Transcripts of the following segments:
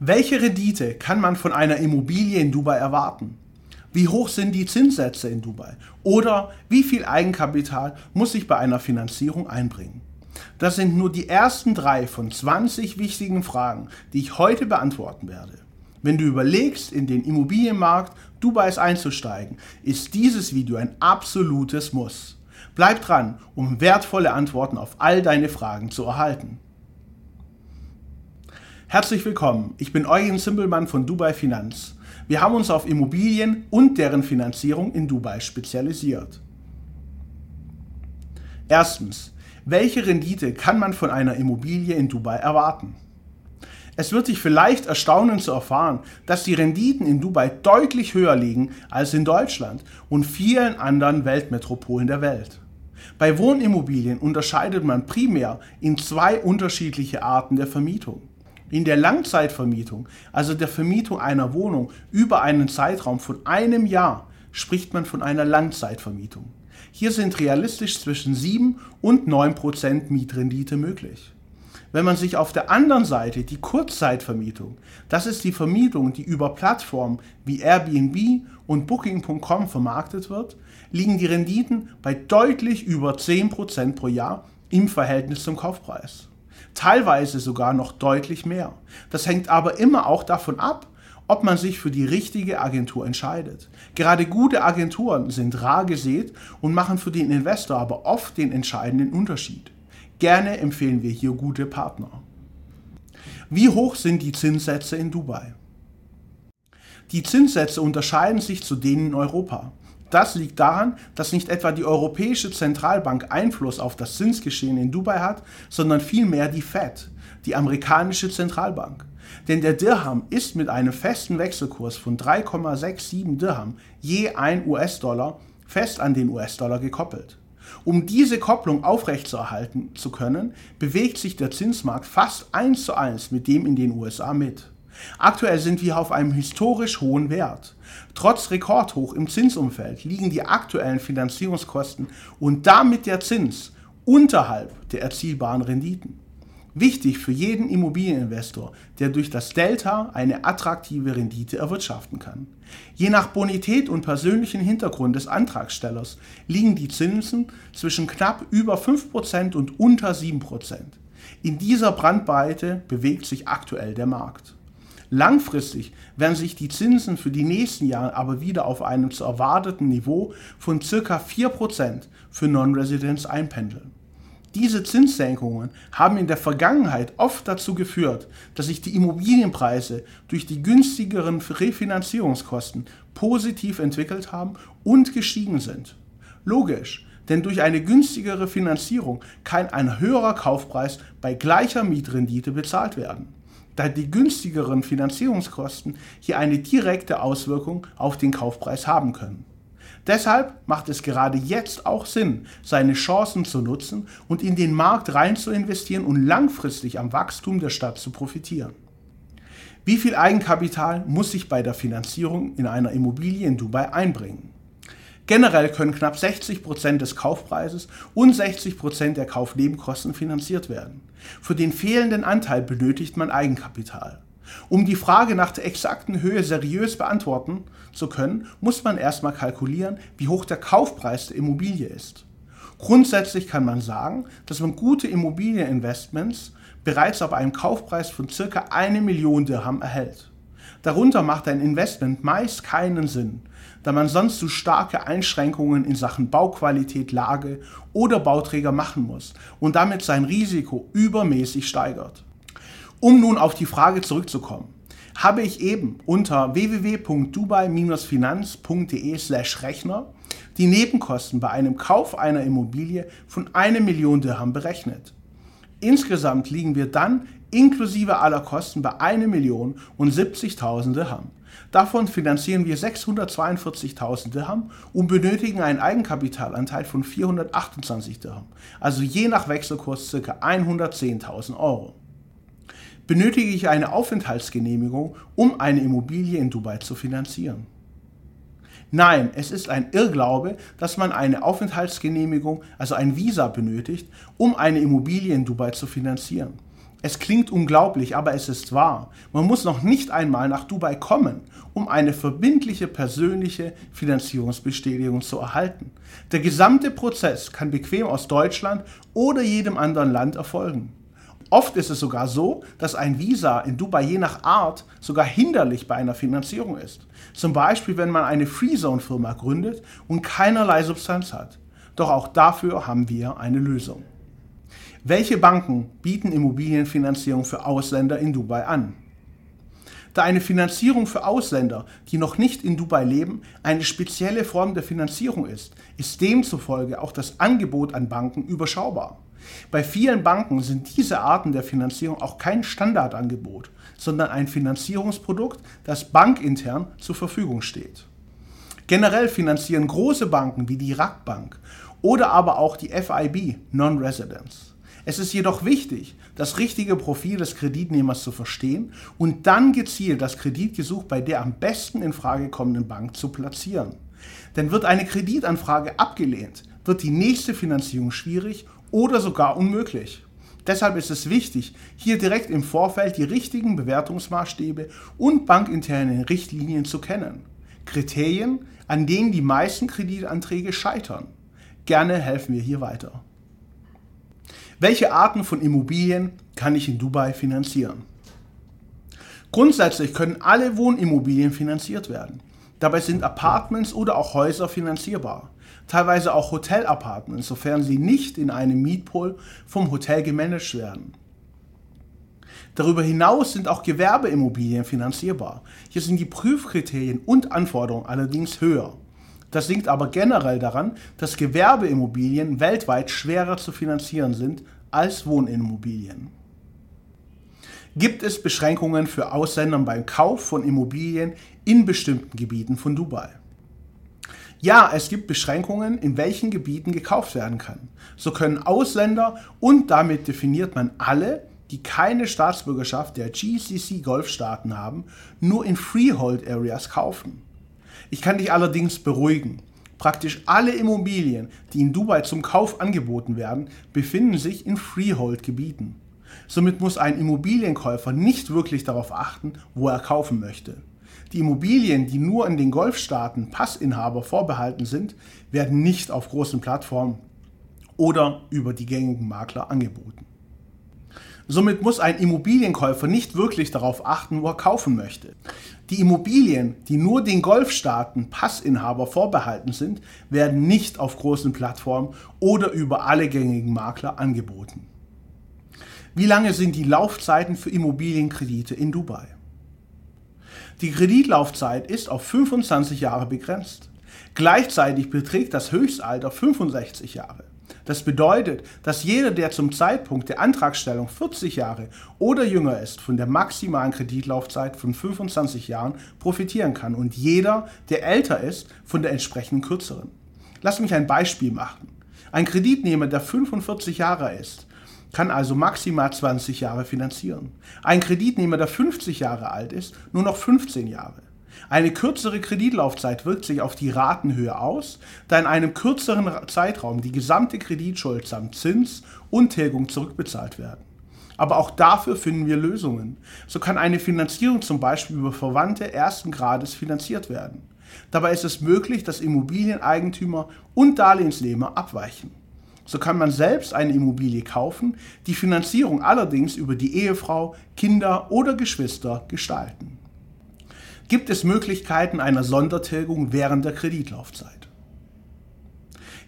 Welche Rendite kann man von einer Immobilie in Dubai erwarten? Wie hoch sind die Zinssätze in Dubai? Oder wie viel Eigenkapital muss ich bei einer Finanzierung einbringen? Das sind nur die ersten drei von 20 wichtigen Fragen, die ich heute beantworten werde. Wenn du überlegst, in den Immobilienmarkt Dubais einzusteigen, ist dieses Video ein absolutes Muss. Bleib dran, um wertvolle Antworten auf all deine Fragen zu erhalten. Herzlich willkommen, ich bin Eugen Zimbelmann von Dubai Finanz. Wir haben uns auf Immobilien und deren Finanzierung in Dubai spezialisiert. Erstens, welche Rendite kann man von einer Immobilie in Dubai erwarten? Es wird dich vielleicht erstaunen zu erfahren, dass die Renditen in Dubai deutlich höher liegen als in Deutschland und vielen anderen Weltmetropolen der Welt. Bei Wohnimmobilien unterscheidet man primär in zwei unterschiedliche Arten der Vermietung. In der Langzeitvermietung, also der Vermietung einer Wohnung über einen Zeitraum von einem Jahr, spricht man von einer Langzeitvermietung. Hier sind realistisch zwischen 7 und 9 Prozent Mietrendite möglich. Wenn man sich auf der anderen Seite die Kurzzeitvermietung, das ist die Vermietung, die über Plattformen wie Airbnb und Booking.com vermarktet wird, liegen die Renditen bei deutlich über 10% pro Jahr im Verhältnis zum Kaufpreis teilweise sogar noch deutlich mehr. Das hängt aber immer auch davon ab, ob man sich für die richtige Agentur entscheidet. Gerade gute Agenturen sind rar gesät und machen für den Investor aber oft den entscheidenden Unterschied. Gerne empfehlen wir hier gute Partner. Wie hoch sind die Zinssätze in Dubai? Die Zinssätze unterscheiden sich zu denen in Europa. Das liegt daran, dass nicht etwa die Europäische Zentralbank Einfluss auf das Zinsgeschehen in Dubai hat, sondern vielmehr die Fed, die amerikanische Zentralbank. Denn der Dirham ist mit einem festen Wechselkurs von 3,67 Dirham je ein US-Dollar fest an den US-Dollar gekoppelt. Um diese Kopplung aufrechtzuerhalten zu können, bewegt sich der Zinsmarkt fast eins zu eins mit dem in den USA mit. Aktuell sind wir auf einem historisch hohen Wert. Trotz Rekordhoch im Zinsumfeld liegen die aktuellen Finanzierungskosten und damit der Zins unterhalb der erzielbaren Renditen. Wichtig für jeden Immobilieninvestor, der durch das Delta eine attraktive Rendite erwirtschaften kann. Je nach Bonität und persönlichen Hintergrund des Antragstellers liegen die Zinsen zwischen knapp über 5% und unter 7%. In dieser Brandweite bewegt sich aktuell der Markt. Langfristig werden sich die Zinsen für die nächsten Jahre aber wieder auf einem zu erwarteten Niveau von ca. 4% für Non-Residents einpendeln. Diese Zinssenkungen haben in der Vergangenheit oft dazu geführt, dass sich die Immobilienpreise durch die günstigeren Refinanzierungskosten positiv entwickelt haben und gestiegen sind. Logisch, denn durch eine günstigere Finanzierung kann ein höherer Kaufpreis bei gleicher Mietrendite bezahlt werden da die günstigeren Finanzierungskosten hier eine direkte Auswirkung auf den Kaufpreis haben können. Deshalb macht es gerade jetzt auch Sinn, seine Chancen zu nutzen und in den Markt rein zu investieren und langfristig am Wachstum der Stadt zu profitieren. Wie viel Eigenkapital muss ich bei der Finanzierung in einer Immobilie in Dubai einbringen? Generell können knapp 60 Prozent des Kaufpreises und 60 Prozent der Kaufnebenkosten finanziert werden. Für den fehlenden Anteil benötigt man Eigenkapital. Um die Frage nach der exakten Höhe seriös beantworten zu können, muss man erstmal kalkulieren, wie hoch der Kaufpreis der Immobilie ist. Grundsätzlich kann man sagen, dass man gute Immobilieninvestments bereits auf einem Kaufpreis von ca. 1 Million Dirham erhält. Darunter macht ein Investment meist keinen Sinn, da man sonst zu starke Einschränkungen in Sachen Bauqualität, Lage oder Bauträger machen muss und damit sein Risiko übermäßig steigert. Um nun auf die Frage zurückzukommen, habe ich eben unter www.dubai-finanz.de/rechner die Nebenkosten bei einem Kauf einer Immobilie von 1 Million Dirham berechnet. Insgesamt liegen wir dann inklusive aller Kosten bei 1 Million und 70.000 Dirham. Davon finanzieren wir 642.000 Dirham und benötigen einen Eigenkapitalanteil von 428 Dirham, also je nach Wechselkurs ca. 110.000 Euro. Benötige ich eine Aufenthaltsgenehmigung, um eine Immobilie in Dubai zu finanzieren? Nein, es ist ein Irrglaube, dass man eine Aufenthaltsgenehmigung, also ein Visa benötigt, um eine Immobilie in Dubai zu finanzieren. Es klingt unglaublich, aber es ist wahr. Man muss noch nicht einmal nach Dubai kommen, um eine verbindliche persönliche Finanzierungsbestätigung zu erhalten. Der gesamte Prozess kann bequem aus Deutschland oder jedem anderen Land erfolgen. Oft ist es sogar so, dass ein Visa in Dubai je nach Art sogar hinderlich bei einer Finanzierung ist. Zum Beispiel, wenn man eine Freezone-Firma gründet und keinerlei Substanz hat. Doch auch dafür haben wir eine Lösung. Welche Banken bieten Immobilienfinanzierung für Ausländer in Dubai an? Da eine Finanzierung für Ausländer, die noch nicht in Dubai leben, eine spezielle Form der Finanzierung ist, ist demzufolge auch das Angebot an Banken überschaubar. Bei vielen Banken sind diese Arten der Finanzierung auch kein Standardangebot, sondern ein Finanzierungsprodukt, das bankintern zur Verfügung steht. Generell finanzieren große Banken wie die RAK Bank oder aber auch die FIB Non-Residents. Es ist jedoch wichtig, das richtige Profil des Kreditnehmers zu verstehen und dann gezielt das Kreditgesuch bei der am besten in Frage kommenden Bank zu platzieren. Denn wird eine Kreditanfrage abgelehnt, wird die nächste Finanzierung schwierig oder sogar unmöglich. Deshalb ist es wichtig, hier direkt im Vorfeld die richtigen Bewertungsmaßstäbe und bankinterne Richtlinien zu kennen. Kriterien, an denen die meisten Kreditanträge scheitern. Gerne helfen wir hier weiter. Welche Arten von Immobilien kann ich in Dubai finanzieren? Grundsätzlich können alle Wohnimmobilien finanziert werden. Dabei sind Apartments oder auch Häuser finanzierbar. Teilweise auch Hotelapartments, sofern sie nicht in einem Mietpool vom Hotel gemanagt werden. Darüber hinaus sind auch Gewerbeimmobilien finanzierbar. Hier sind die Prüfkriterien und Anforderungen allerdings höher. Das liegt aber generell daran, dass Gewerbeimmobilien weltweit schwerer zu finanzieren sind als Wohnimmobilien. Gibt es Beschränkungen für Ausländer beim Kauf von Immobilien in bestimmten Gebieten von Dubai? Ja, es gibt Beschränkungen, in welchen Gebieten gekauft werden kann. So können Ausländer und damit definiert man alle, die keine Staatsbürgerschaft der GCC-Golfstaaten haben, nur in Freehold Areas kaufen. Ich kann dich allerdings beruhigen. Praktisch alle Immobilien, die in Dubai zum Kauf angeboten werden, befinden sich in Freehold-Gebieten. Somit muss ein Immobilienkäufer nicht wirklich darauf achten, wo er kaufen möchte. Die Immobilien, die nur in den Golfstaaten Passinhaber vorbehalten sind, werden nicht auf großen Plattformen oder über die gängigen Makler angeboten. Somit muss ein Immobilienkäufer nicht wirklich darauf achten, wo er kaufen möchte. Die Immobilien, die nur den Golfstaaten Passinhaber vorbehalten sind, werden nicht auf großen Plattformen oder über alle gängigen Makler angeboten. Wie lange sind die Laufzeiten für Immobilienkredite in Dubai? Die Kreditlaufzeit ist auf 25 Jahre begrenzt. Gleichzeitig beträgt das Höchstalter 65 Jahre. Das bedeutet, dass jeder, der zum Zeitpunkt der Antragstellung 40 Jahre oder jünger ist, von der maximalen Kreditlaufzeit von 25 Jahren profitieren kann und jeder, der älter ist, von der entsprechenden kürzeren. Lass mich ein Beispiel machen. Ein Kreditnehmer, der 45 Jahre ist, kann also maximal 20 Jahre finanzieren. Ein Kreditnehmer, der 50 Jahre alt ist, nur noch 15 Jahre. Eine kürzere Kreditlaufzeit wirkt sich auf die Ratenhöhe aus, da in einem kürzeren Zeitraum die gesamte Kreditschuld samt Zins und Tilgung zurückbezahlt werden. Aber auch dafür finden wir Lösungen. So kann eine Finanzierung zum Beispiel über Verwandte ersten Grades finanziert werden. Dabei ist es möglich, dass Immobilieneigentümer und Darlehensnehmer abweichen. So kann man selbst eine Immobilie kaufen, die Finanzierung allerdings über die Ehefrau, Kinder oder Geschwister gestalten. Gibt es Möglichkeiten einer Sondertilgung während der Kreditlaufzeit?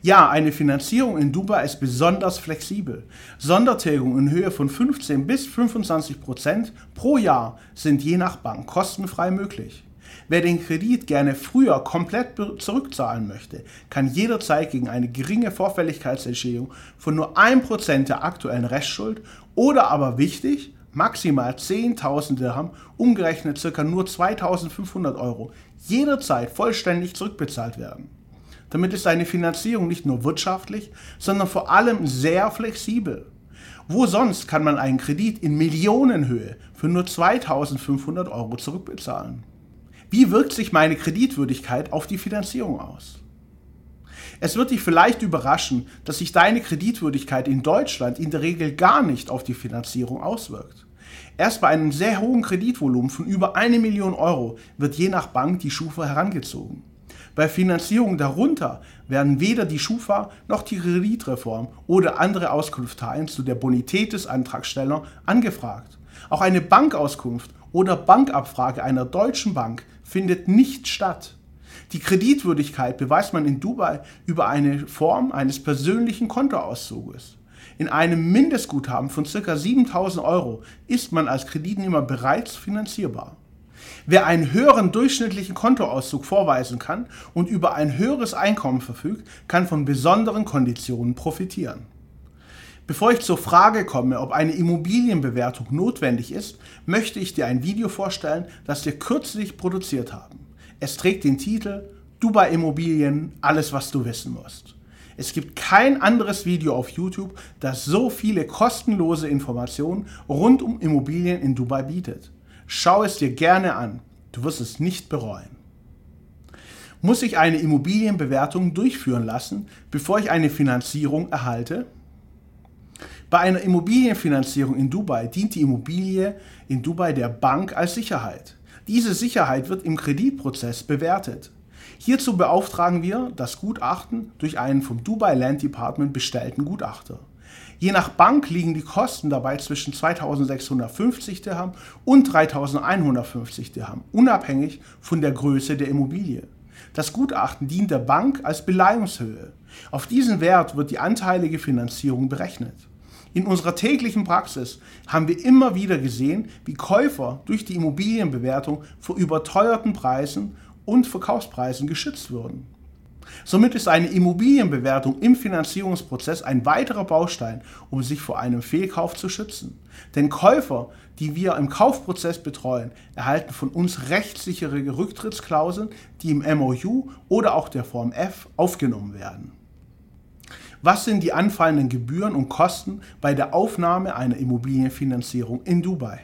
Ja, eine Finanzierung in Dubai ist besonders flexibel. Sondertilgungen in Höhe von 15 bis 25 Prozent pro Jahr sind je nach Bank kostenfrei möglich. Wer den Kredit gerne früher komplett zurückzahlen möchte, kann jederzeit gegen eine geringe Vorfälligkeitsentschädigung von nur 1% der aktuellen Restschuld oder aber wichtig, maximal 10.000 Dirham, umgerechnet ca. nur 2.500 Euro, jederzeit vollständig zurückbezahlt werden. Damit ist eine Finanzierung nicht nur wirtschaftlich, sondern vor allem sehr flexibel. Wo sonst kann man einen Kredit in Millionenhöhe für nur 2500 Euro zurückbezahlen? Wie wirkt sich meine Kreditwürdigkeit auf die Finanzierung aus? Es wird dich vielleicht überraschen, dass sich deine Kreditwürdigkeit in Deutschland in der Regel gar nicht auf die Finanzierung auswirkt. Erst bei einem sehr hohen Kreditvolumen von über eine Million Euro wird je nach Bank die Schufa herangezogen. Bei Finanzierung darunter werden weder die Schufa noch die Kreditreform oder andere Auskunftteilen zu der Bonität des Antragstellers angefragt. Auch eine Bankauskunft oder Bankabfrage einer deutschen Bank findet nicht statt. Die Kreditwürdigkeit beweist man in Dubai über eine Form eines persönlichen Kontoauszuges. In einem Mindestguthaben von ca. 7000 Euro ist man als Kreditnehmer bereits finanzierbar. Wer einen höheren durchschnittlichen Kontoauszug vorweisen kann und über ein höheres Einkommen verfügt, kann von besonderen Konditionen profitieren. Bevor ich zur Frage komme, ob eine Immobilienbewertung notwendig ist, möchte ich dir ein Video vorstellen, das wir kürzlich produziert haben. Es trägt den Titel Dubai Immobilien, alles was du wissen musst. Es gibt kein anderes Video auf YouTube, das so viele kostenlose Informationen rund um Immobilien in Dubai bietet. Schau es dir gerne an, du wirst es nicht bereuen. Muss ich eine Immobilienbewertung durchführen lassen, bevor ich eine Finanzierung erhalte? Bei einer Immobilienfinanzierung in Dubai dient die Immobilie in Dubai der Bank als Sicherheit. Diese Sicherheit wird im Kreditprozess bewertet. Hierzu beauftragen wir das Gutachten durch einen vom Dubai Land Department bestellten Gutachter. Je nach Bank liegen die Kosten dabei zwischen 2650 Dirham und 3150 Dirham, unabhängig von der Größe der Immobilie. Das Gutachten dient der Bank als Beleihungshöhe. Auf diesen Wert wird die anteilige Finanzierung berechnet. In unserer täglichen Praxis haben wir immer wieder gesehen, wie Käufer durch die Immobilienbewertung vor überteuerten Preisen und Verkaufspreisen geschützt wurden. Somit ist eine Immobilienbewertung im Finanzierungsprozess ein weiterer Baustein, um sich vor einem Fehlkauf zu schützen. Denn Käufer, die wir im Kaufprozess betreuen, erhalten von uns rechtssichere Rücktrittsklauseln, die im MOU oder auch der Form F aufgenommen werden. Was sind die anfallenden Gebühren und Kosten bei der Aufnahme einer Immobilienfinanzierung in Dubai?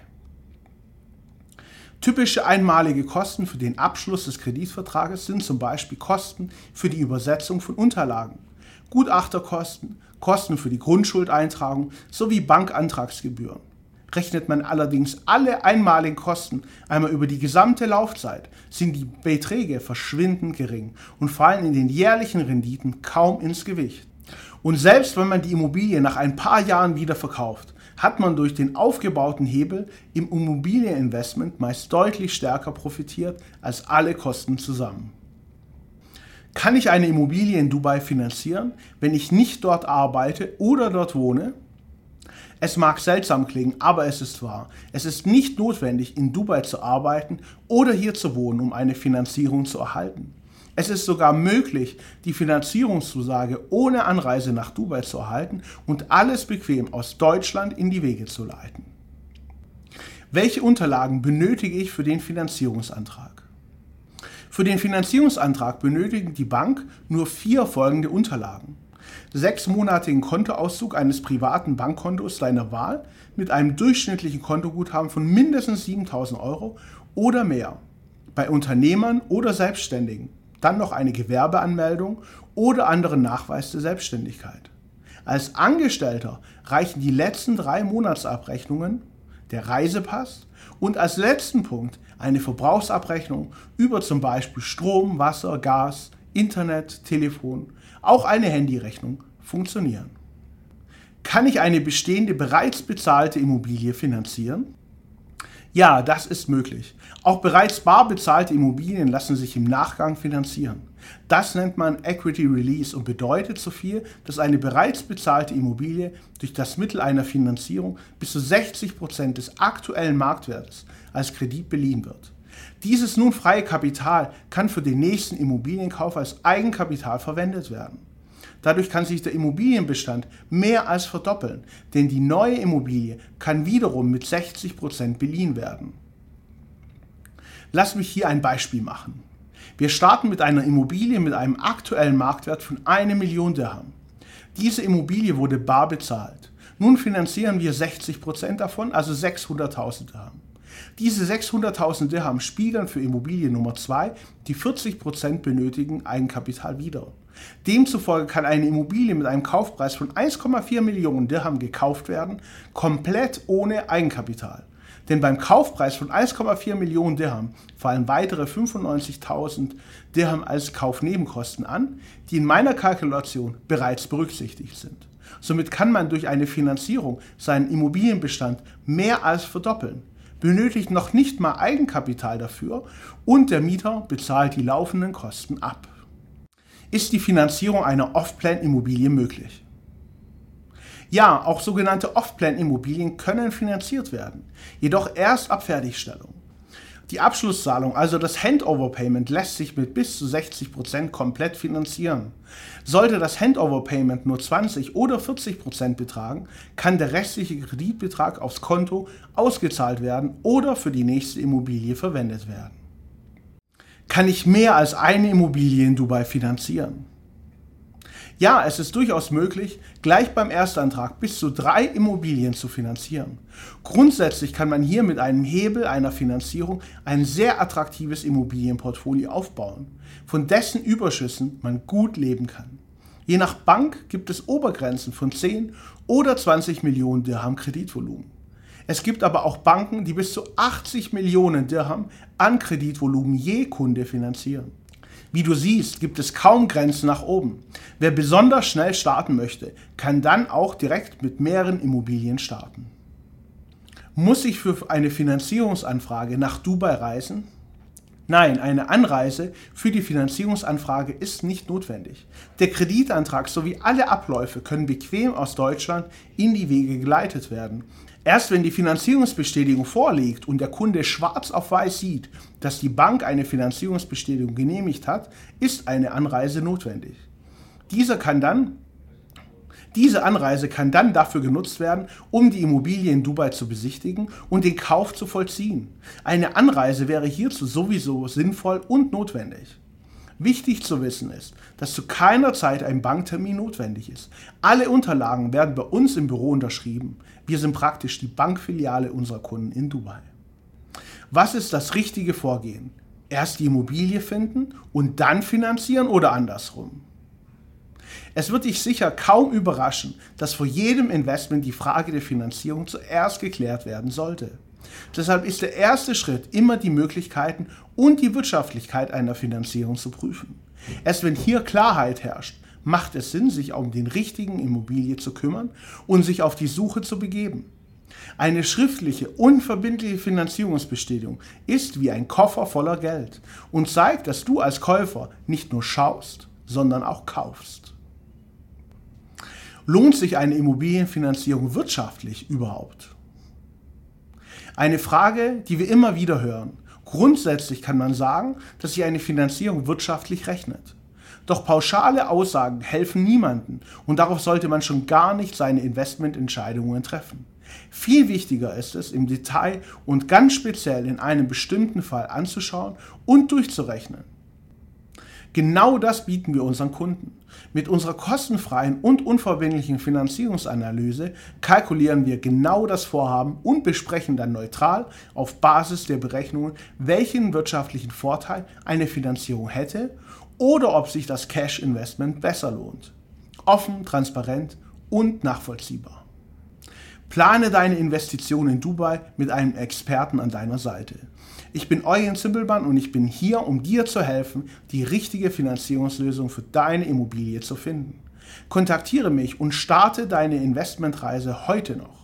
Typische einmalige Kosten für den Abschluss des Kreditvertrages sind zum Beispiel Kosten für die Übersetzung von Unterlagen, Gutachterkosten, Kosten für die Grundschuldeintragung sowie Bankantragsgebühren. Rechnet man allerdings alle einmaligen Kosten einmal über die gesamte Laufzeit, sind die Beträge verschwindend gering und fallen in den jährlichen Renditen kaum ins Gewicht. Und selbst wenn man die Immobilie nach ein paar Jahren wieder verkauft, hat man durch den aufgebauten Hebel im Immobilieninvestment meist deutlich stärker profitiert als alle Kosten zusammen. Kann ich eine Immobilie in Dubai finanzieren, wenn ich nicht dort arbeite oder dort wohne? Es mag seltsam klingen, aber es ist wahr. Es ist nicht notwendig, in Dubai zu arbeiten oder hier zu wohnen, um eine Finanzierung zu erhalten. Es ist sogar möglich, die Finanzierungszusage ohne Anreise nach Dubai zu erhalten und alles bequem aus Deutschland in die Wege zu leiten. Welche Unterlagen benötige ich für den Finanzierungsantrag? Für den Finanzierungsantrag benötigen die Bank nur vier folgende Unterlagen. Sechsmonatigen Kontoauszug eines privaten Bankkontos deiner Wahl mit einem durchschnittlichen Kontoguthaben von mindestens 7000 Euro oder mehr. Bei Unternehmern oder Selbstständigen dann noch eine Gewerbeanmeldung oder anderen Nachweis der Selbstständigkeit. Als Angestellter reichen die letzten drei Monatsabrechnungen, der Reisepass und als letzten Punkt eine Verbrauchsabrechnung über zum Beispiel Strom, Wasser, Gas, Internet, Telefon, auch eine Handyrechnung funktionieren. Kann ich eine bestehende bereits bezahlte Immobilie finanzieren? Ja, das ist möglich. Auch bereits bar bezahlte Immobilien lassen sich im Nachgang finanzieren. Das nennt man Equity Release und bedeutet so viel, dass eine bereits bezahlte Immobilie durch das Mittel einer Finanzierung bis zu 60 Prozent des aktuellen Marktwertes als Kredit beliehen wird. Dieses nun freie Kapital kann für den nächsten Immobilienkauf als Eigenkapital verwendet werden. Dadurch kann sich der Immobilienbestand mehr als verdoppeln, denn die neue Immobilie kann wiederum mit 60 Prozent beliehen werden. Lass mich hier ein Beispiel machen. Wir starten mit einer Immobilie mit einem aktuellen Marktwert von 1 Million Dirham. Diese Immobilie wurde bar bezahlt. Nun finanzieren wir 60 Prozent davon, also 600.000 Dirham. Diese 600.000 Dirham spiegeln für Immobilie Nummer 2 die 40% benötigen Eigenkapital wider. Demzufolge kann eine Immobilie mit einem Kaufpreis von 1,4 Millionen Dirham gekauft werden, komplett ohne Eigenkapital. Denn beim Kaufpreis von 1,4 Millionen Dirham fallen weitere 95.000 Dirham als Kaufnebenkosten an, die in meiner Kalkulation bereits berücksichtigt sind. Somit kann man durch eine Finanzierung seinen Immobilienbestand mehr als verdoppeln, benötigt noch nicht mal Eigenkapital dafür und der Mieter bezahlt die laufenden Kosten ab. Ist die Finanzierung einer Off-Plan-Immobilie möglich? Ja, auch sogenannte Off-Plan-Immobilien können finanziert werden, jedoch erst ab Fertigstellung. Die Abschlusszahlung, also das Handover-Payment, lässt sich mit bis zu 60% komplett finanzieren. Sollte das Handover-Payment nur 20 oder 40% betragen, kann der restliche Kreditbetrag aufs Konto ausgezahlt werden oder für die nächste Immobilie verwendet werden. Kann ich mehr als eine Immobilie in Dubai finanzieren? Ja, es ist durchaus möglich, gleich beim Erstantrag bis zu drei Immobilien zu finanzieren. Grundsätzlich kann man hier mit einem Hebel einer Finanzierung ein sehr attraktives Immobilienportfolio aufbauen, von dessen Überschüssen man gut leben kann. Je nach Bank gibt es Obergrenzen von 10 oder 20 Millionen Dirham Kreditvolumen. Es gibt aber auch Banken, die bis zu 80 Millionen Dirham an Kreditvolumen je Kunde finanzieren. Wie du siehst, gibt es kaum Grenzen nach oben. Wer besonders schnell starten möchte, kann dann auch direkt mit mehreren Immobilien starten. Muss ich für eine Finanzierungsanfrage nach Dubai reisen? Nein, eine Anreise für die Finanzierungsanfrage ist nicht notwendig. Der Kreditantrag sowie alle Abläufe können bequem aus Deutschland in die Wege geleitet werden. Erst wenn die Finanzierungsbestätigung vorliegt und der Kunde schwarz auf weiß sieht, dass die Bank eine Finanzierungsbestätigung genehmigt hat, ist eine Anreise notwendig. Dieser kann dann diese Anreise kann dann dafür genutzt werden, um die Immobilie in Dubai zu besichtigen und den Kauf zu vollziehen. Eine Anreise wäre hierzu sowieso sinnvoll und notwendig. Wichtig zu wissen ist, dass zu keiner Zeit ein Banktermin notwendig ist. Alle Unterlagen werden bei uns im Büro unterschrieben. Wir sind praktisch die Bankfiliale unserer Kunden in Dubai. Was ist das richtige Vorgehen? Erst die Immobilie finden und dann finanzieren oder andersrum? Es wird dich sicher kaum überraschen, dass vor jedem Investment die Frage der Finanzierung zuerst geklärt werden sollte. Deshalb ist der erste Schritt immer die Möglichkeiten und die Wirtschaftlichkeit einer Finanzierung zu prüfen. Erst wenn hier Klarheit herrscht, macht es Sinn, sich um den richtigen Immobilie zu kümmern und sich auf die Suche zu begeben. Eine schriftliche, unverbindliche Finanzierungsbestätigung ist wie ein Koffer voller Geld und zeigt, dass du als Käufer nicht nur schaust, sondern auch kaufst. Lohnt sich eine Immobilienfinanzierung wirtschaftlich überhaupt? Eine Frage, die wir immer wieder hören. Grundsätzlich kann man sagen, dass sich eine Finanzierung wirtschaftlich rechnet. Doch pauschale Aussagen helfen niemanden und darauf sollte man schon gar nicht seine Investmententscheidungen treffen. Viel wichtiger ist es, im Detail und ganz speziell in einem bestimmten Fall anzuschauen und durchzurechnen. Genau das bieten wir unseren Kunden. Mit unserer kostenfreien und unverbindlichen Finanzierungsanalyse kalkulieren wir genau das Vorhaben und besprechen dann neutral auf Basis der Berechnungen, welchen wirtschaftlichen Vorteil eine Finanzierung hätte oder ob sich das Cash-Investment besser lohnt. Offen, transparent und nachvollziehbar. Plane deine Investition in Dubai mit einem Experten an deiner Seite. Ich bin Eugen Zimbelmann und ich bin hier, um dir zu helfen, die richtige Finanzierungslösung für deine Immobilie zu finden. Kontaktiere mich und starte deine Investmentreise heute noch.